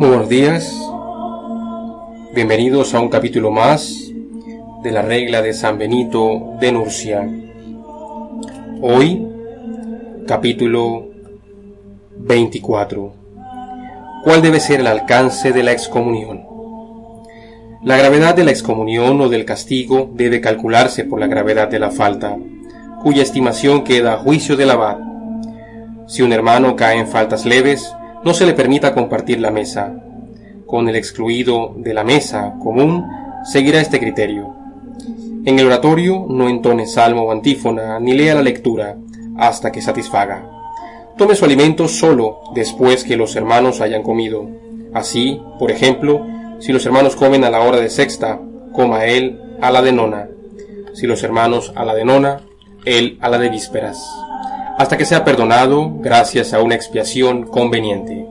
Buenos días. Bienvenidos a un capítulo más de la regla de San Benito de Nurcia. Hoy, capítulo 24. ¿Cuál debe ser el alcance de la excomunión? La gravedad de la excomunión o del castigo debe calcularse por la gravedad de la falta, cuya estimación queda a juicio del abad. Si un hermano cae en faltas leves, no se le permita compartir la mesa. Con el excluido de la mesa común seguirá este criterio. En el oratorio no entone salmo o antífona ni lea la lectura hasta que satisfaga. Tome su alimento solo después que los hermanos hayan comido. Así, por ejemplo, si los hermanos comen a la hora de sexta, coma él a la de nona. Si los hermanos a la de nona, él a la de vísperas hasta que sea perdonado gracias a una expiación conveniente.